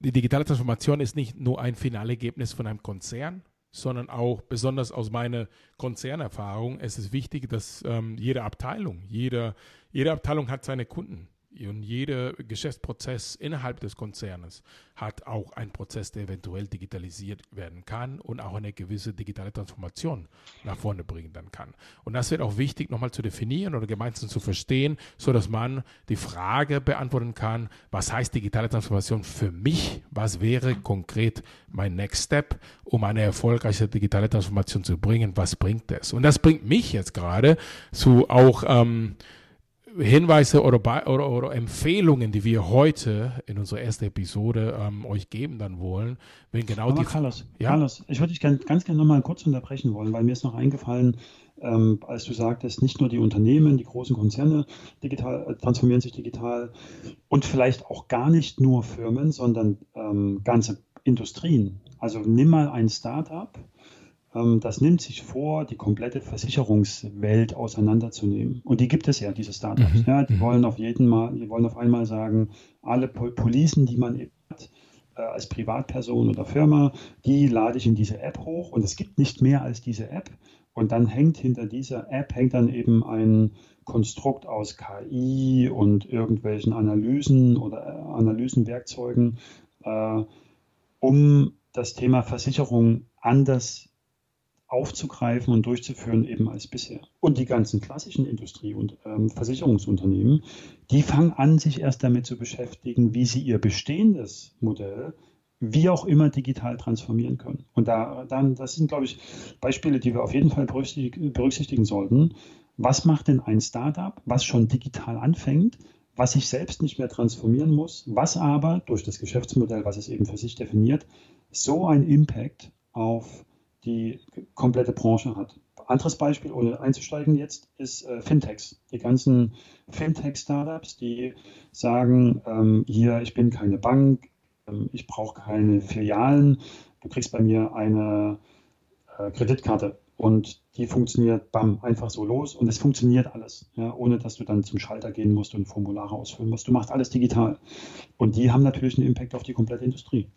die digitale Transformation ist nicht nur ein Finalergebnis von einem Konzern, sondern auch besonders aus meiner Konzernerfahrung, es ist wichtig, dass ähm, jede Abteilung, jede, jede Abteilung hat seine Kunden. Und jeder Geschäftsprozess innerhalb des Konzernes hat auch einen Prozess, der eventuell digitalisiert werden kann und auch eine gewisse digitale Transformation nach vorne bringen dann kann. Und das wird auch wichtig, nochmal zu definieren oder gemeinsam zu verstehen, so dass man die Frage beantworten kann, was heißt digitale Transformation für mich? Was wäre konkret mein Next Step, um eine erfolgreiche digitale Transformation zu bringen? Was bringt es? Und das bringt mich jetzt gerade zu auch ähm, Hinweise oder, oder, oder, Empfehlungen, die wir heute in unserer ersten Episode ähm, euch geben dann wollen, wenn genau Aber die. Carlos, ja? Carlos, ich würde dich ganz, ganz gerne nochmal kurz unterbrechen wollen, weil mir ist noch eingefallen, ähm, als du sagtest, nicht nur die Unternehmen, die großen Konzerne digital, äh, transformieren sich digital und vielleicht auch gar nicht nur Firmen, sondern ähm, ganze Industrien. Also nimm mal ein Startup, das nimmt sich vor, die komplette Versicherungswelt auseinanderzunehmen. Und die gibt es ja, diese Startups. Mhm. Ja, die mhm. wollen auf jeden Mal, die wollen auf einmal sagen, alle Policen, die man hat, äh, als Privatperson oder Firma, die lade ich in diese App hoch und es gibt nicht mehr als diese App. Und dann hängt hinter dieser App hängt dann eben ein Konstrukt aus KI und irgendwelchen Analysen oder äh, Analysenwerkzeugen, äh, um das Thema Versicherung anders aufzugreifen und durchzuführen eben als bisher. Und die ganzen klassischen Industrie- und ähm, Versicherungsunternehmen, die fangen an, sich erst damit zu beschäftigen, wie sie ihr bestehendes Modell wie auch immer digital transformieren können. Und da, dann, das sind, glaube ich, Beispiele, die wir auf jeden Fall berücksichtigen sollten. Was macht denn ein Startup, was schon digital anfängt, was sich selbst nicht mehr transformieren muss, was aber durch das Geschäftsmodell, was es eben für sich definiert, so einen Impact auf die komplette Branche hat. Anderes Beispiel, ohne einzusteigen jetzt, ist äh, Fintechs. Die ganzen Fintech-Startups, die sagen, ähm, hier, ich bin keine Bank, ähm, ich brauche keine Filialen, du kriegst bei mir eine äh, Kreditkarte und die funktioniert, bam, einfach so los und es funktioniert alles, ja, ohne dass du dann zum Schalter gehen musst und Formulare ausfüllen musst. Du machst alles digital. Und die haben natürlich einen Impact auf die komplette Industrie.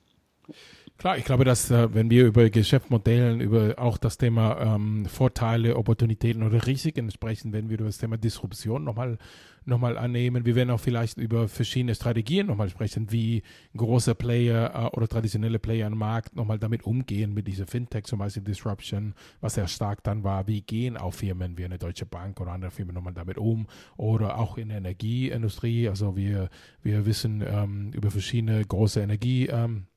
Klar, ich glaube, dass äh, wenn wir über Geschäftsmodellen, über auch das Thema ähm, Vorteile, Opportunitäten oder Risiken sprechen, wenn wir über das Thema Disruption nochmal noch mal annehmen. Wir werden auch vielleicht über verschiedene Strategien nochmal sprechen, wie große Player äh, oder traditionelle Player am Markt nochmal damit umgehen, mit dieser Fintech, zum Beispiel Disruption, was sehr stark dann war. Wie gehen auch Firmen wie eine Deutsche Bank oder andere Firmen nochmal damit um? Oder auch in der Energieindustrie. Also wir, wir wissen ähm, über verschiedene große Energie ähm,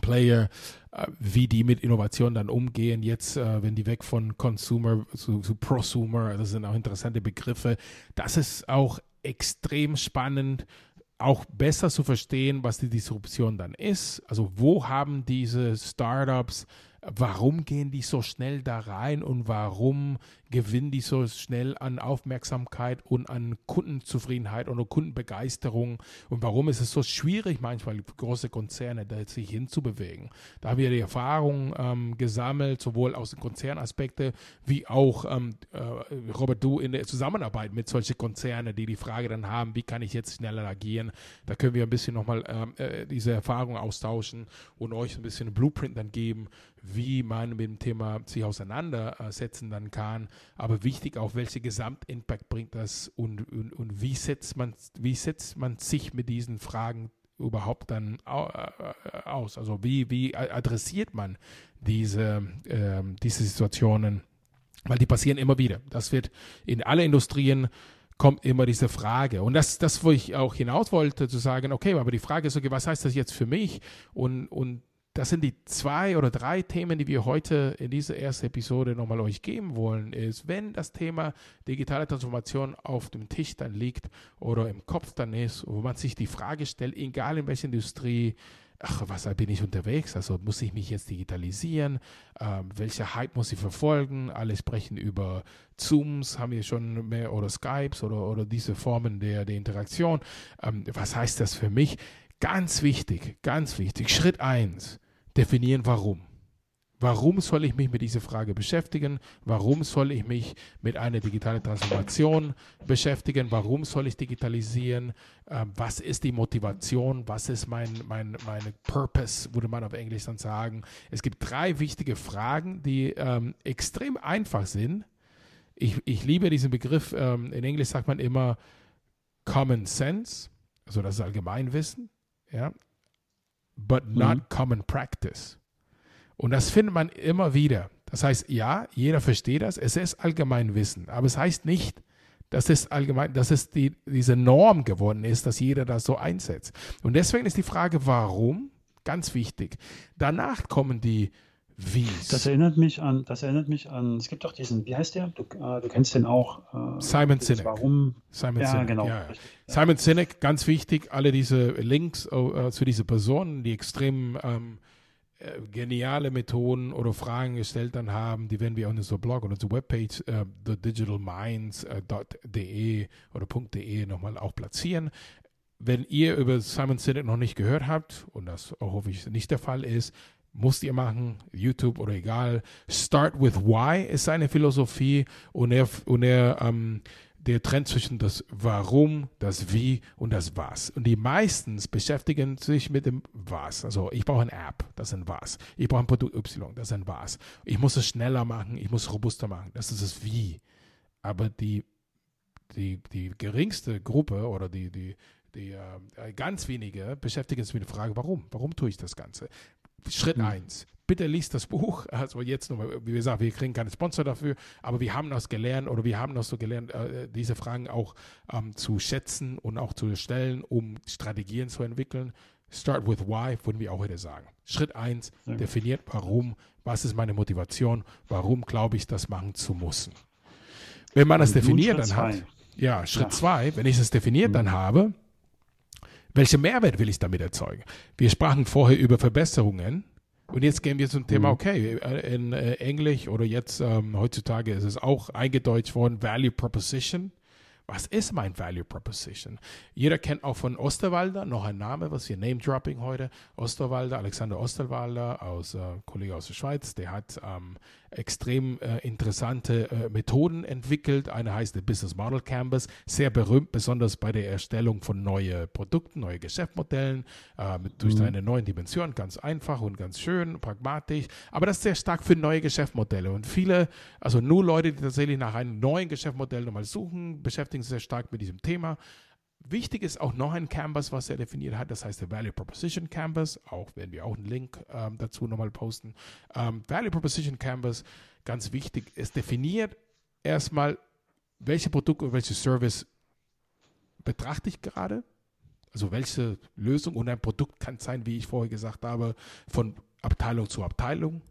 Player, äh, wie die mit Innovation dann umgehen. Jetzt, äh, wenn die weg von Consumer zu, zu Prosumer, das sind auch interessante Begriffe. Das ist auch extrem spannend, auch besser zu verstehen, was die Disruption dann ist. Also wo haben diese Startups warum gehen die so schnell da rein und warum gewinnen die so schnell an Aufmerksamkeit und an Kundenzufriedenheit oder Kundenbegeisterung und warum ist es so schwierig manchmal große Konzerne da sich hinzubewegen. Da haben wir die Erfahrung ähm, gesammelt, sowohl aus den Konzernaspekten wie auch, ähm, äh, Robert, du in der Zusammenarbeit mit solchen Konzernen, die die Frage dann haben, wie kann ich jetzt schneller agieren. Da können wir ein bisschen nochmal ähm, äh, diese Erfahrung austauschen und euch ein bisschen Blueprint dann geben, wie man mit dem Thema sich auseinandersetzen dann kann. Aber wichtig auch, welche Gesamtimpact bringt das und, und, und wie, setzt man, wie setzt man sich mit diesen Fragen überhaupt dann äh, aus? Also wie, wie adressiert man diese, äh, diese Situationen? Weil die passieren immer wieder. Das wird in alle Industrien kommt immer diese Frage. Und das, das, wo ich auch hinaus wollte, zu sagen, okay, aber die Frage ist, okay, was heißt das jetzt für mich? Und, und das sind die zwei oder drei Themen, die wir heute in dieser ersten Episode nochmal euch geben wollen, ist, wenn das Thema digitale Transformation auf dem Tisch dann liegt oder im Kopf dann ist, wo man sich die Frage stellt, egal in welcher Industrie, ach, was bin ich unterwegs? Also muss ich mich jetzt digitalisieren? Ähm, welche Hype muss ich verfolgen? Alle sprechen über Zooms, haben wir schon mehr oder Skypes oder, oder diese Formen der, der Interaktion. Ähm, was heißt das für mich? Ganz wichtig, ganz wichtig. Schritt eins definieren, warum. Warum soll ich mich mit dieser Frage beschäftigen? Warum soll ich mich mit einer digitalen Transformation beschäftigen? Warum soll ich digitalisieren? Ähm, was ist die Motivation? Was ist mein, mein, mein Purpose, würde man auf Englisch dann sagen? Es gibt drei wichtige Fragen, die ähm, extrem einfach sind. Ich, ich liebe diesen Begriff. Ähm, in Englisch sagt man immer Common Sense, also das Allgemeinwissen. Ja, but not mhm. common practice. Und das findet man immer wieder. Das heißt, ja, jeder versteht das, es ist Allgemeinwissen, aber es heißt nicht, dass es allgemein, dass es die, diese Norm geworden ist, dass jeder das so einsetzt. Und deswegen ist die Frage, warum, ganz wichtig. Danach kommen die Wies. Das erinnert mich an, das erinnert mich an, es gibt doch diesen, wie heißt der? Du, äh, du kennst den auch. Äh, Simon Sinek. Warum? Simon ja, Sinek, genau. Ja. Simon Sinek, ganz wichtig, alle diese Links uh, zu dieser Person, die extrem ähm, äh, geniale Methoden oder Fragen gestellt dann haben, die werden wir auf unserem Blog oder unserer Webpage uh, thedigitalminds.de oder .de nochmal auch platzieren. Wenn ihr über Simon Sinek noch nicht gehört habt, und das hoffe ich nicht der Fall ist, musst ihr machen, YouTube oder egal. Start with Why ist seine Philosophie und er, und er ähm, der Trend zwischen das Warum, das Wie und das Was. Und die meisten beschäftigen sich mit dem Was. Also ich brauche eine App, das ist ein Was. Ich brauche ein Produkt Y, das ist ein Was. Ich muss es schneller machen, ich muss es robuster machen, das ist das Wie. Aber die, die, die geringste Gruppe oder die, die, die äh, ganz wenige beschäftigen sich mit der Frage, warum? Warum tue ich das Ganze? Schritt mhm. eins. Bitte liest das Buch. Also jetzt nochmal, wie gesagt, wir kriegen keine Sponsor dafür, aber wir haben das gelernt oder wir haben das so gelernt, äh, diese Fragen auch ähm, zu schätzen und auch zu stellen, um Strategien zu entwickeln. Start with why, würden wir auch heute sagen. Schritt eins, definiert warum, was ist meine Motivation, warum glaube ich, das machen zu müssen. Wenn man das definiert dann hat, ja, Schritt zwei, wenn ich es definiert mhm. dann habe, welchen Mehrwert will ich damit erzeugen? Wir sprachen vorher über Verbesserungen. Und jetzt gehen wir zum Thema, mhm. okay, äh, in äh, Englisch oder jetzt ähm, heutzutage ist es auch eingedeutscht worden, Value Proposition was ist mein Value Proposition? Jeder kennt auch von Osterwalder noch ein Name, was hier Name-Dropping heute. Osterwalder, Alexander Osterwalder, aus, äh, Kollege aus der Schweiz, der hat ähm, extrem äh, interessante äh, Methoden entwickelt. Eine heißt der Business Model Canvas, sehr berühmt, besonders bei der Erstellung von neuen Produkten, neuen Geschäftsmodellen, äh, mit, durch mhm. eine neue Dimension, ganz einfach und ganz schön, pragmatisch. Aber das ist sehr stark für neue Geschäftsmodelle. Und viele, also nur Leute, die tatsächlich nach einem neuen Geschäftsmodell nochmal suchen, beschäftigen beschäftigen sehr stark mit diesem Thema. Wichtig ist auch noch ein Canvas, was er definiert hat, das heißt der Value Proposition Canvas. Auch werden wir auch einen Link ähm, dazu nochmal posten. Ähm, Value Proposition Canvas, ganz wichtig, es definiert erstmal, welche Produkte und welche Service betrachte ich gerade. Also welche Lösung und ein Produkt kann sein, wie ich vorher gesagt habe, von Abteilung zu Abteilung.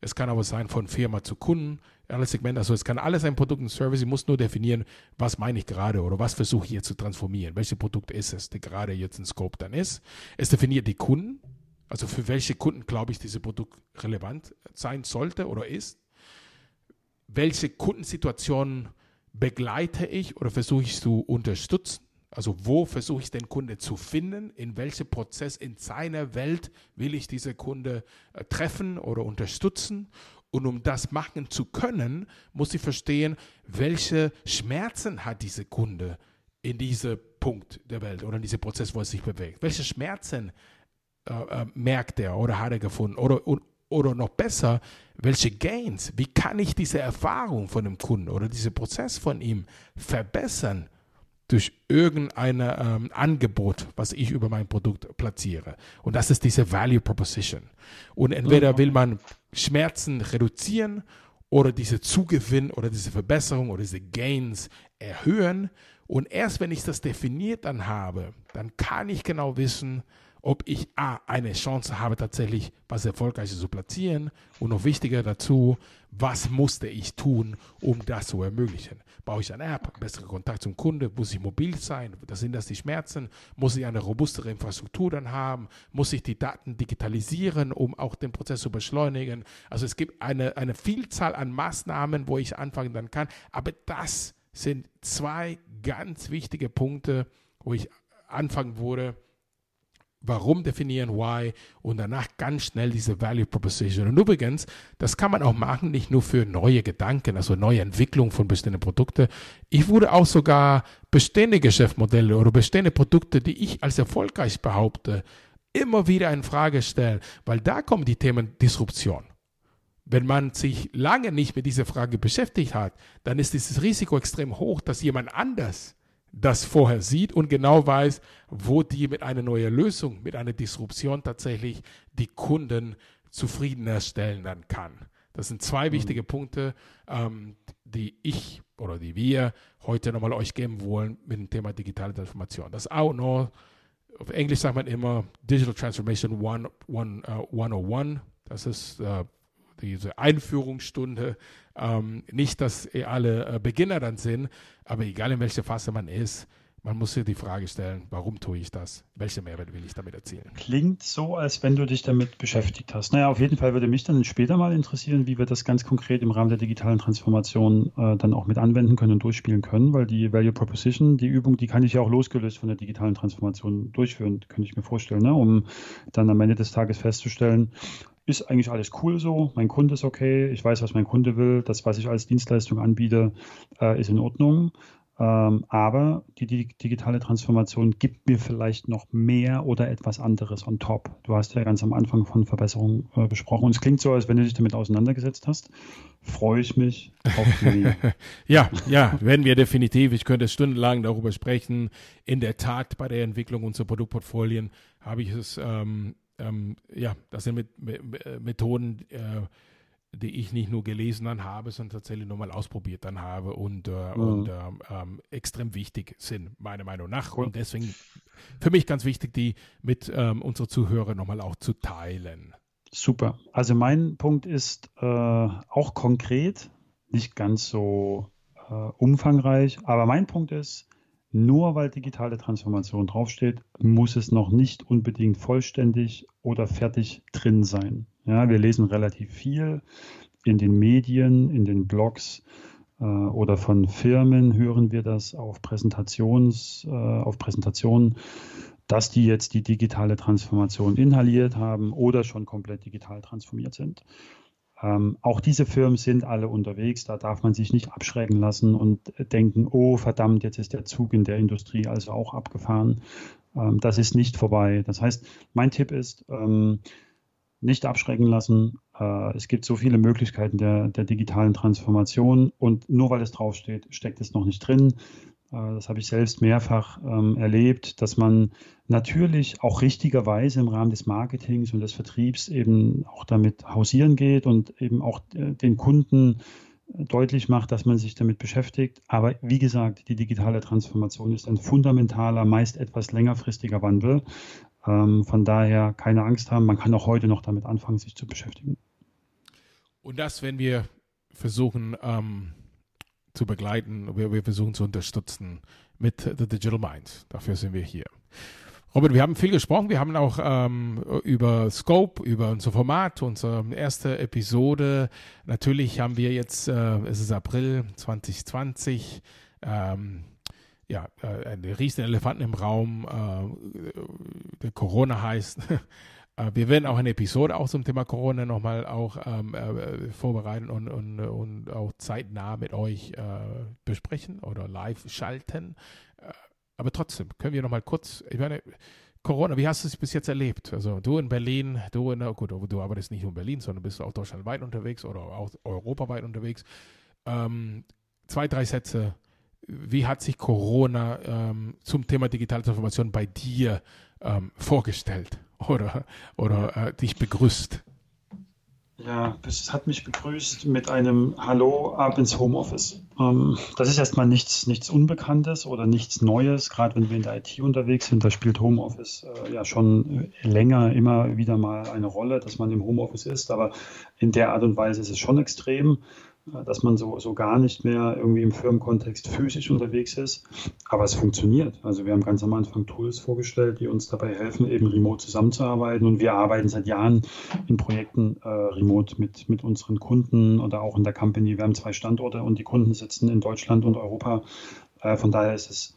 Es kann aber sein von Firma zu Kunden, alles Segment. Also es kann alles ein Produkt und Service. Ich muss nur definieren, was meine ich gerade oder was versuche ich hier zu transformieren. Welches Produkt ist es, der gerade jetzt ein Scope dann ist. Es definiert die Kunden. Also für welche Kunden glaube ich, dieses Produkt relevant sein sollte oder ist? Welche Kundensituationen begleite ich oder versuche ich zu unterstützen? Also wo versuche ich den Kunde zu finden? In welchem Prozess in seiner Welt will ich diese Kunde äh, treffen oder unterstützen? Und um das machen zu können, muss ich verstehen, welche Schmerzen hat diese Kunde in diesem Punkt der Welt oder in diesem Prozess, wo er sich bewegt. Welche Schmerzen äh, äh, merkt er oder hat er gefunden? Oder, oder noch besser, welche Gains, wie kann ich diese Erfahrung von dem Kunden oder diesen Prozess von ihm verbessern durch irgendein ähm, Angebot, was ich über mein Produkt platziere. Und das ist diese Value Proposition. Und entweder mhm. will man Schmerzen reduzieren oder diese Zugewinn oder diese Verbesserung oder diese Gains erhöhen. Und erst wenn ich das definiert dann habe, dann kann ich genau wissen, ob ich A, eine Chance habe, tatsächlich was Erfolgreiches zu platzieren und noch wichtiger dazu, was musste ich tun, um das zu ermöglichen. Brauche ich eine App, bessere Kontakt zum Kunde, muss ich mobil sein, das sind das die Schmerzen, muss ich eine robustere Infrastruktur dann haben, muss ich die Daten digitalisieren, um auch den Prozess zu beschleunigen. Also es gibt eine, eine Vielzahl an Maßnahmen, wo ich anfangen dann kann, aber das sind zwei ganz wichtige Punkte, wo ich anfangen würde, Warum definieren, why und danach ganz schnell diese Value Proposition. Und übrigens, das kann man auch machen, nicht nur für neue Gedanken, also neue Entwicklung von bestimmten Produkten. Ich würde auch sogar bestehende Geschäftsmodelle oder bestehende Produkte, die ich als erfolgreich behaupte, immer wieder in Frage stellen, weil da kommen die Themen Disruption. Wenn man sich lange nicht mit dieser Frage beschäftigt hat, dann ist dieses Risiko extrem hoch, dass jemand anders das vorher sieht und genau weiß, wo die mit einer neuen Lösung, mit einer Disruption tatsächlich die Kunden zufriedener stellen dann kann. Das sind zwei mhm. wichtige Punkte, ähm, die ich oder die wir heute nochmal euch geben wollen mit dem Thema digitale Transformation. Das auch noch, auf Englisch sagt man immer Digital Transformation 101. Uh, das ist uh, diese Einführungsstunde. Ähm, nicht, dass alle äh, Beginner dann sind, aber egal in welcher Phase man ist, man muss sich die Frage stellen, warum tue ich das? Welche Mehrwert will ich damit erzielen? Klingt so, als wenn du dich damit beschäftigt hast. Naja, auf jeden Fall würde mich dann später mal interessieren, wie wir das ganz konkret im Rahmen der digitalen Transformation äh, dann auch mit anwenden können und durchspielen können, weil die Value Proposition, die Übung, die kann ich ja auch losgelöst von der digitalen Transformation durchführen, könnte ich mir vorstellen, ne? um dann am Ende des Tages festzustellen, ist eigentlich alles cool so, mein Kunde ist okay, ich weiß, was mein Kunde will, das, was ich als Dienstleistung anbiete, äh, ist in Ordnung. Ähm, aber die, die, digitale Transformation gibt mir vielleicht noch mehr oder etwas anderes on top. Du hast ja ganz am Anfang von Verbesserungen äh, besprochen und es klingt so, als wenn du dich damit auseinandergesetzt hast. Freue ich mich auf die. <laughs> ja, ja, werden wir definitiv. Ich könnte stundenlang darüber sprechen. In der Tat, bei der Entwicklung unserer Produktportfolien habe ich es ähm, ähm, ja, das sind mit, mit, äh, Methoden, äh, die ich nicht nur gelesen dann habe, sondern tatsächlich nochmal ausprobiert dann habe und, äh, mhm. und ähm, ähm, extrem wichtig sind, meiner Meinung nach. Und deswegen für mich ganz wichtig, die mit ähm, unseren Zuhörern nochmal auch zu teilen. Super. Also mein Punkt ist äh, auch konkret, nicht ganz so äh, umfangreich, aber mein Punkt ist, nur weil digitale Transformation draufsteht, muss es noch nicht unbedingt vollständig oder fertig drin sein. Ja, wir lesen relativ viel in den Medien, in den Blogs äh, oder von Firmen hören wir das auf Präsentations, äh, auf Präsentationen, dass die jetzt die digitale Transformation inhaliert haben oder schon komplett digital transformiert sind. Ähm, auch diese Firmen sind alle unterwegs, da darf man sich nicht abschrecken lassen und denken, oh verdammt, jetzt ist der Zug in der Industrie also auch abgefahren. Ähm, das ist nicht vorbei. Das heißt, mein Tipp ist, ähm, nicht abschrecken lassen. Äh, es gibt so viele Möglichkeiten der, der digitalen Transformation und nur weil es draufsteht, steckt es noch nicht drin. Äh, das habe ich selbst mehrfach ähm, erlebt, dass man natürlich auch richtigerweise im Rahmen des Marketings und des Vertriebs eben auch damit hausieren geht und eben auch äh, den Kunden äh, deutlich macht, dass man sich damit beschäftigt. Aber wie gesagt, die digitale Transformation ist ein fundamentaler, meist etwas längerfristiger Wandel. Ähm, von daher keine Angst haben, man kann auch heute noch damit anfangen, sich zu beschäftigen. Und das, wenn wir versuchen, ähm zu begleiten. Wir, wir versuchen zu unterstützen mit The Digital Mind. Dafür sind wir hier. Robert, wir haben viel gesprochen. Wir haben auch ähm, über Scope, über unser Format, unsere erste Episode. Natürlich haben wir jetzt, äh, es ist April 2020, ähm, ja, äh, einen riesen Elefanten im Raum, äh, der Corona heißt. <laughs> Äh, wir werden auch eine Episode auch zum Thema Corona nochmal auch ähm, äh, vorbereiten und, und, und auch zeitnah mit euch äh, besprechen oder live schalten. Äh, aber trotzdem können wir nochmal kurz, ich meine, Corona, wie hast du es bis jetzt erlebt? Also du in Berlin, du in, gut, du arbeitest nicht nur in Berlin, sondern bist auch deutschlandweit unterwegs oder auch europaweit unterwegs. Ähm, zwei, drei Sätze. Wie hat sich Corona ähm, zum Thema digitale Transformation bei dir ähm, vorgestellt? Oder, oder äh, dich begrüßt? Ja, es hat mich begrüßt mit einem Hallo ab ins Homeoffice. Ähm, das ist erstmal nichts, nichts Unbekanntes oder nichts Neues, gerade wenn wir in der IT unterwegs sind. Da spielt Homeoffice äh, ja schon länger immer wieder mal eine Rolle, dass man im Homeoffice ist. Aber in der Art und Weise ist es schon extrem dass man so, so gar nicht mehr irgendwie im Firmenkontext physisch unterwegs ist. Aber es funktioniert. Also wir haben ganz am Anfang Tools vorgestellt, die uns dabei helfen, eben remote zusammenzuarbeiten. Und wir arbeiten seit Jahren in Projekten äh, remote mit, mit unseren Kunden oder auch in der Company. Wir haben zwei Standorte und die Kunden sitzen in Deutschland und Europa. Äh, von daher ist es,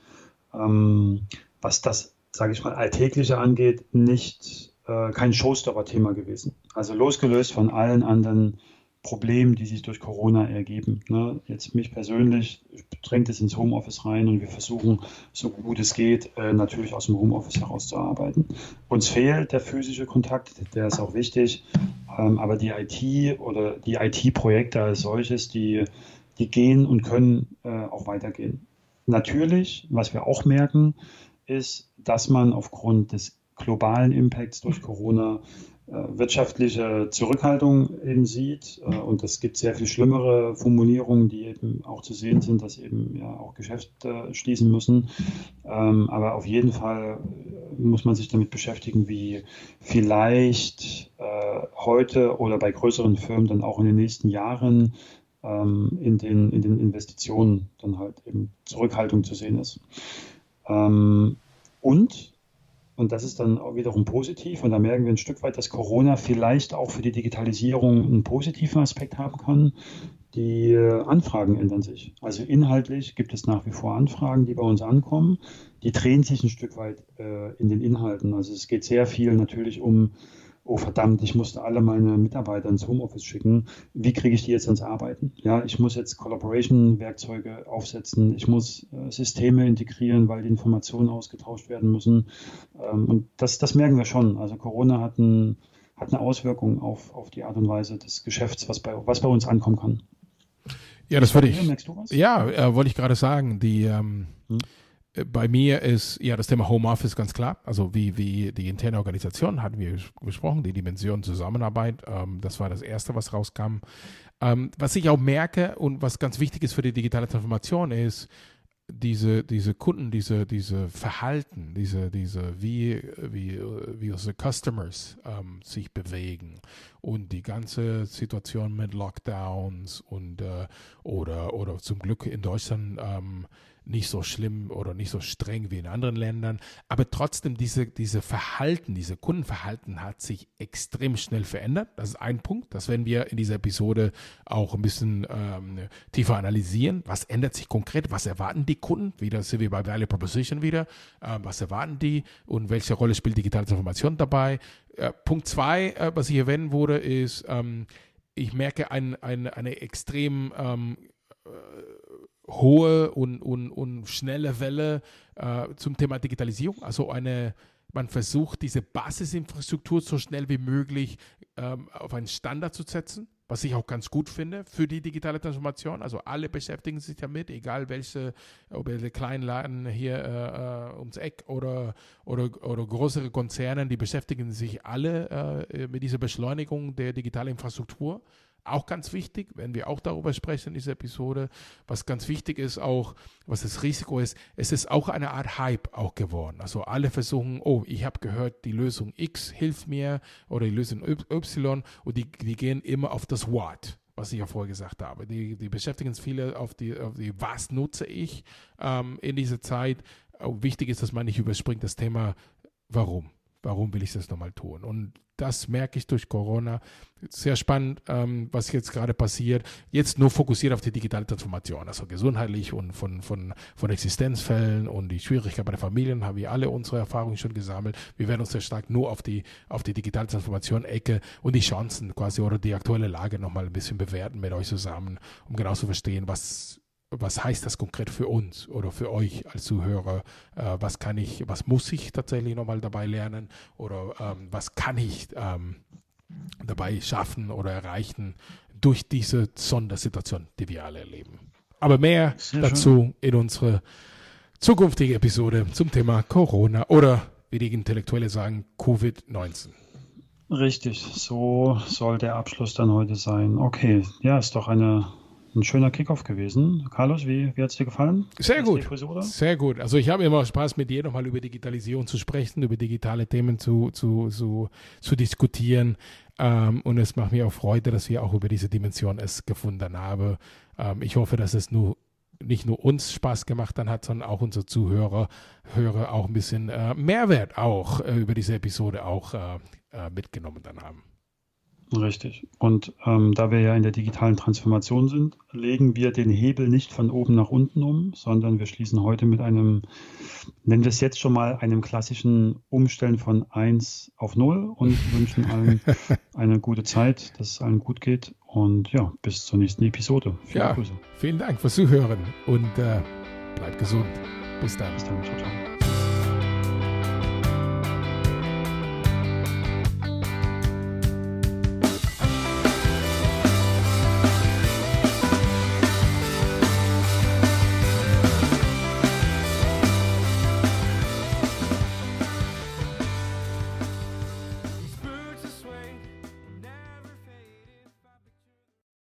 ähm, was das, sage ich mal, Alltägliche angeht, nicht äh, kein Showstopper-Thema gewesen. Also losgelöst von allen anderen Problemen, die sich durch Corona ergeben. Ne? Jetzt mich persönlich drängt es ins Homeoffice rein und wir versuchen, so gut es geht, äh, natürlich aus dem Homeoffice herauszuarbeiten. Uns fehlt der physische Kontakt, der ist auch wichtig, ähm, aber die IT oder die IT-Projekte als solches, die, die gehen und können äh, auch weitergehen. Natürlich, was wir auch merken, ist, dass man aufgrund des globalen Impacts durch Corona wirtschaftliche Zurückhaltung eben sieht. Äh, und es gibt sehr viel schlimmere Formulierungen, die eben auch zu sehen sind, dass eben ja auch Geschäfte schließen müssen. Ähm, aber auf jeden Fall muss man sich damit beschäftigen, wie vielleicht äh, heute oder bei größeren Firmen dann auch in den nächsten Jahren ähm, in, den, in den Investitionen dann halt eben Zurückhaltung zu sehen ist. Ähm, und und das ist dann auch wiederum positiv. Und da merken wir ein Stück weit, dass Corona vielleicht auch für die Digitalisierung einen positiven Aspekt haben kann. Die äh, Anfragen ändern sich. Also inhaltlich gibt es nach wie vor Anfragen, die bei uns ankommen. Die drehen sich ein Stück weit äh, in den Inhalten. Also es geht sehr viel natürlich um oh verdammt, ich musste alle meine Mitarbeiter ins Homeoffice schicken. Wie kriege ich die jetzt ans Arbeiten? Ja, ich muss jetzt Collaboration-Werkzeuge aufsetzen, ich muss äh, Systeme integrieren, weil die Informationen ausgetauscht werden müssen. Ähm, und das, das merken wir schon. Also Corona hat, ein, hat eine Auswirkung auf, auf die Art und Weise des Geschäfts, was bei, was bei uns ankommen kann. Ja, das würde ich. Ja, äh, wollte ich gerade sagen. Die ähm, hm? Bei mir ist ja das Thema Homeoffice ganz klar. Also wie, wie die interne Organisation hatten wir gesprochen, die Dimension Zusammenarbeit. Ähm, das war das Erste, was rauskam. Ähm, was ich auch merke und was ganz wichtig ist für die digitale Transformation ist, diese, diese Kunden, diese, diese Verhalten, diese, diese, wie, wie, wie unsere Customers ähm, sich bewegen und die ganze Situation mit Lockdowns und äh, oder, oder zum Glück in Deutschland ähm, nicht so schlimm oder nicht so streng wie in anderen Ländern. Aber trotzdem, diese, diese Verhalten, diese Kundenverhalten hat sich extrem schnell verändert. Das ist ein Punkt. Das werden wir in dieser Episode auch ein bisschen ähm, tiefer analysieren. Was ändert sich konkret? Was erwarten die Kunden? Wieder sind wir bei Value Proposition wieder. Äh, was erwarten die und welche Rolle spielt digitale Transformation dabei? Äh, Punkt zwei, äh, was ich erwähnen wurde, ist, ähm, ich merke ein, ein, eine extrem ähm, äh, hohe und, und, und schnelle Welle äh, zum Thema Digitalisierung. Also eine, man versucht, diese Basisinfrastruktur so schnell wie möglich ähm, auf einen Standard zu setzen, was ich auch ganz gut finde für die digitale Transformation. Also alle beschäftigen sich damit, egal welche, ob der kleinen Laden hier äh, äh, ums Eck oder, oder, oder größere Konzerne, die beschäftigen sich alle äh, mit dieser Beschleunigung der digitalen Infrastruktur auch ganz wichtig, wenn wir auch darüber sprechen in dieser Episode. Was ganz wichtig ist auch, was das Risiko ist, es ist auch eine Art Hype auch geworden. Also alle versuchen, oh, ich habe gehört, die Lösung X hilft mir oder die Lösung Y und die, die gehen immer auf das What was ich ja vorher gesagt habe. Die, die beschäftigen sich viele auf die, auf die, was nutze ich ähm, in dieser Zeit. Auch wichtig ist, dass man nicht überspringt das Thema warum? Warum will ich das nochmal tun? Und das merke ich durch Corona. Sehr spannend, ähm, was jetzt gerade passiert. Jetzt nur fokussiert auf die digitale Transformation, also gesundheitlich und von, von, von Existenzfällen und die Schwierigkeit bei den Familien haben wir alle unsere Erfahrungen schon gesammelt. Wir werden uns sehr stark nur auf die, auf die digitale Transformation-Ecke und die Chancen quasi oder die aktuelle Lage nochmal ein bisschen bewerten mit euch zusammen, um genau zu verstehen, was was heißt das konkret für uns oder für euch als Zuhörer? Äh, was kann ich, was muss ich tatsächlich nochmal dabei lernen oder ähm, was kann ich ähm, dabei schaffen oder erreichen durch diese Sondersituation, die wir alle erleben? Aber mehr Sehr dazu schön. in unserer zukünftigen Episode zum Thema Corona oder wie die Intellektuelle sagen, Covid-19. Richtig, so soll der Abschluss dann heute sein. Okay, ja, ist doch eine ein schöner Kickoff gewesen. Carlos, wie, wie hat es dir gefallen? Sehr gut. Sehr gut. Also ich habe immer Spaß, mit dir nochmal über Digitalisierung zu sprechen, über digitale Themen zu, zu, zu, zu diskutieren. Ähm, und es macht mir auch Freude, dass wir auch über diese Dimension es gefunden haben. Ähm, ich hoffe, dass es nur nicht nur uns Spaß gemacht dann hat, sondern auch unsere Zuhörer Hörer auch ein bisschen äh, Mehrwert auch äh, über diese Episode auch äh, äh mitgenommen dann haben. Richtig. Und ähm, da wir ja in der digitalen Transformation sind, legen wir den Hebel nicht von oben nach unten um, sondern wir schließen heute mit einem, nennen wir es jetzt schon mal, einem klassischen Umstellen von 1 auf 0 und <laughs> wünschen allen eine gute Zeit, dass es allen gut geht. Und ja, bis zur nächsten Episode. Viele ja, Grüße. Vielen Dank fürs Zuhören und äh, bleibt gesund. Bis dann. Bis dann. Ciao, ciao.